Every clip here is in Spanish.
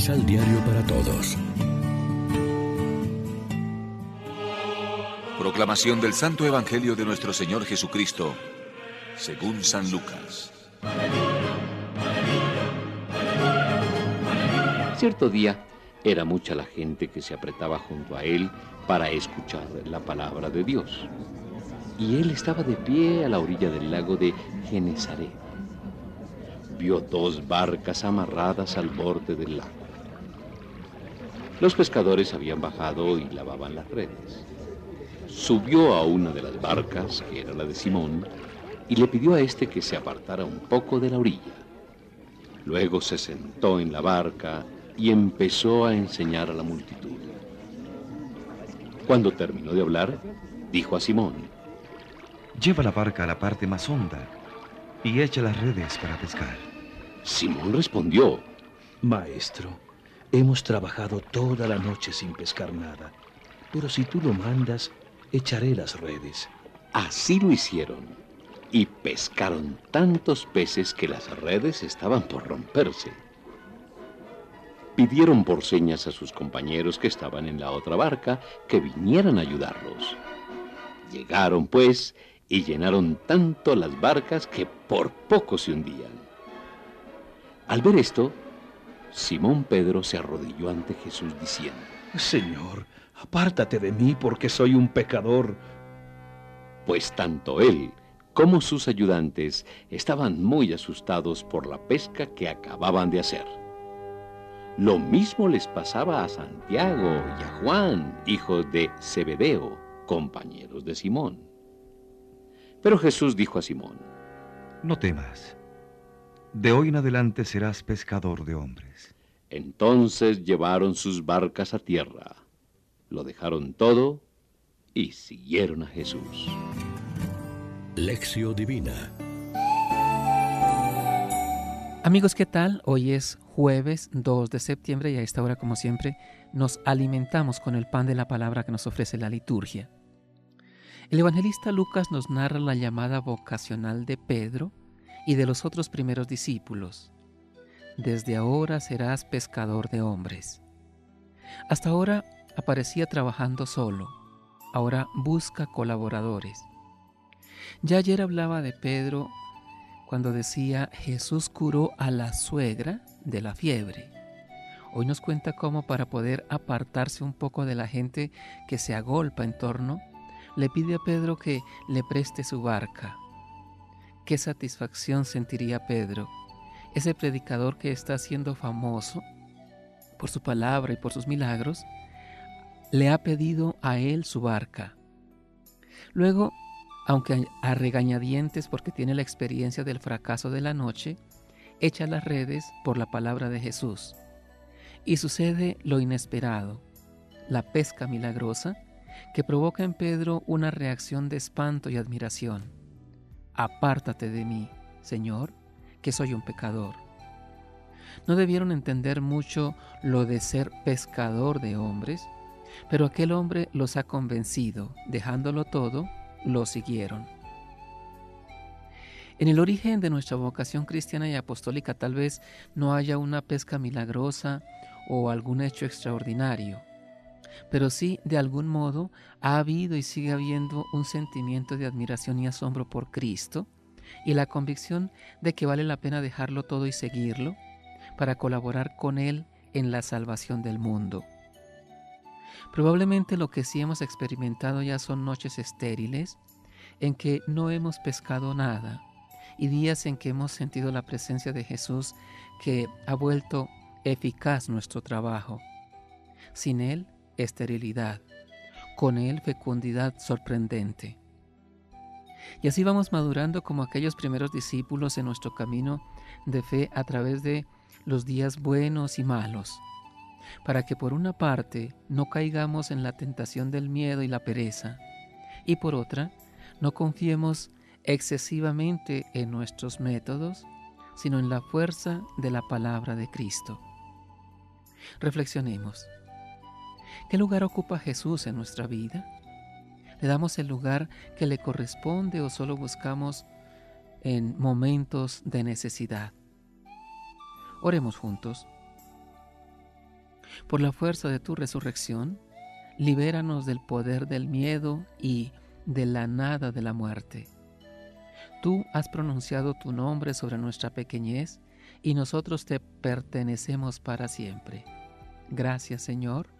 Misal Diario para Todos. Proclamación del Santo Evangelio de nuestro Señor Jesucristo, según San Lucas. Cierto día era mucha la gente que se apretaba junto a él para escuchar la palabra de Dios. Y él estaba de pie a la orilla del lago de Genezaret. Vio dos barcas amarradas al borde del lago. Los pescadores habían bajado y lavaban las redes. Subió a una de las barcas, que era la de Simón, y le pidió a éste que se apartara un poco de la orilla. Luego se sentó en la barca y empezó a enseñar a la multitud. Cuando terminó de hablar, dijo a Simón, Lleva la barca a la parte más honda y echa las redes para pescar. Simón respondió, Maestro, hemos trabajado toda la noche sin pescar nada, pero si tú lo mandas, echaré las redes. Así lo hicieron, y pescaron tantos peces que las redes estaban por romperse. Pidieron por señas a sus compañeros que estaban en la otra barca que vinieran a ayudarlos. Llegaron, pues, y llenaron tanto las barcas que por poco se hundían. Al ver esto, Simón Pedro se arrodilló ante Jesús diciendo, Señor, apártate de mí porque soy un pecador. Pues tanto él como sus ayudantes estaban muy asustados por la pesca que acababan de hacer. Lo mismo les pasaba a Santiago y a Juan, hijos de Zebedeo, compañeros de Simón. Pero Jesús dijo a Simón, No temas, de hoy en adelante serás pescador de hombres. Entonces llevaron sus barcas a tierra, lo dejaron todo y siguieron a Jesús. Lección Divina Amigos, ¿qué tal? Hoy es jueves 2 de septiembre y a esta hora, como siempre, nos alimentamos con el pan de la palabra que nos ofrece la liturgia. El evangelista Lucas nos narra la llamada vocacional de Pedro y de los otros primeros discípulos. Desde ahora serás pescador de hombres. Hasta ahora aparecía trabajando solo, ahora busca colaboradores. Ya ayer hablaba de Pedro cuando decía Jesús curó a la suegra de la fiebre. Hoy nos cuenta cómo para poder apartarse un poco de la gente que se agolpa en torno, le pide a Pedro que le preste su barca. Qué satisfacción sentiría Pedro, ese predicador que está siendo famoso por su palabra y por sus milagros, le ha pedido a él su barca. Luego aunque a regañadientes porque tiene la experiencia del fracaso de la noche, echa las redes por la palabra de Jesús. Y sucede lo inesperado, la pesca milagrosa, que provoca en Pedro una reacción de espanto y admiración. Apártate de mí, Señor, que soy un pecador. No debieron entender mucho lo de ser pescador de hombres, pero aquel hombre los ha convencido, dejándolo todo, lo siguieron. En el origen de nuestra vocación cristiana y apostólica tal vez no haya una pesca milagrosa o algún hecho extraordinario, pero sí de algún modo ha habido y sigue habiendo un sentimiento de admiración y asombro por Cristo y la convicción de que vale la pena dejarlo todo y seguirlo para colaborar con Él en la salvación del mundo. Probablemente lo que sí hemos experimentado ya son noches estériles en que no hemos pescado nada y días en que hemos sentido la presencia de Jesús que ha vuelto eficaz nuestro trabajo. Sin Él, esterilidad. Con Él, fecundidad sorprendente. Y así vamos madurando como aquellos primeros discípulos en nuestro camino de fe a través de los días buenos y malos para que por una parte no caigamos en la tentación del miedo y la pereza, y por otra no confiemos excesivamente en nuestros métodos, sino en la fuerza de la palabra de Cristo. Reflexionemos. ¿Qué lugar ocupa Jesús en nuestra vida? ¿Le damos el lugar que le corresponde o solo buscamos en momentos de necesidad? Oremos juntos. Por la fuerza de tu resurrección, libéranos del poder del miedo y de la nada de la muerte. Tú has pronunciado tu nombre sobre nuestra pequeñez y nosotros te pertenecemos para siempre. Gracias Señor.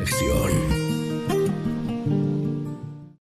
Reflexión.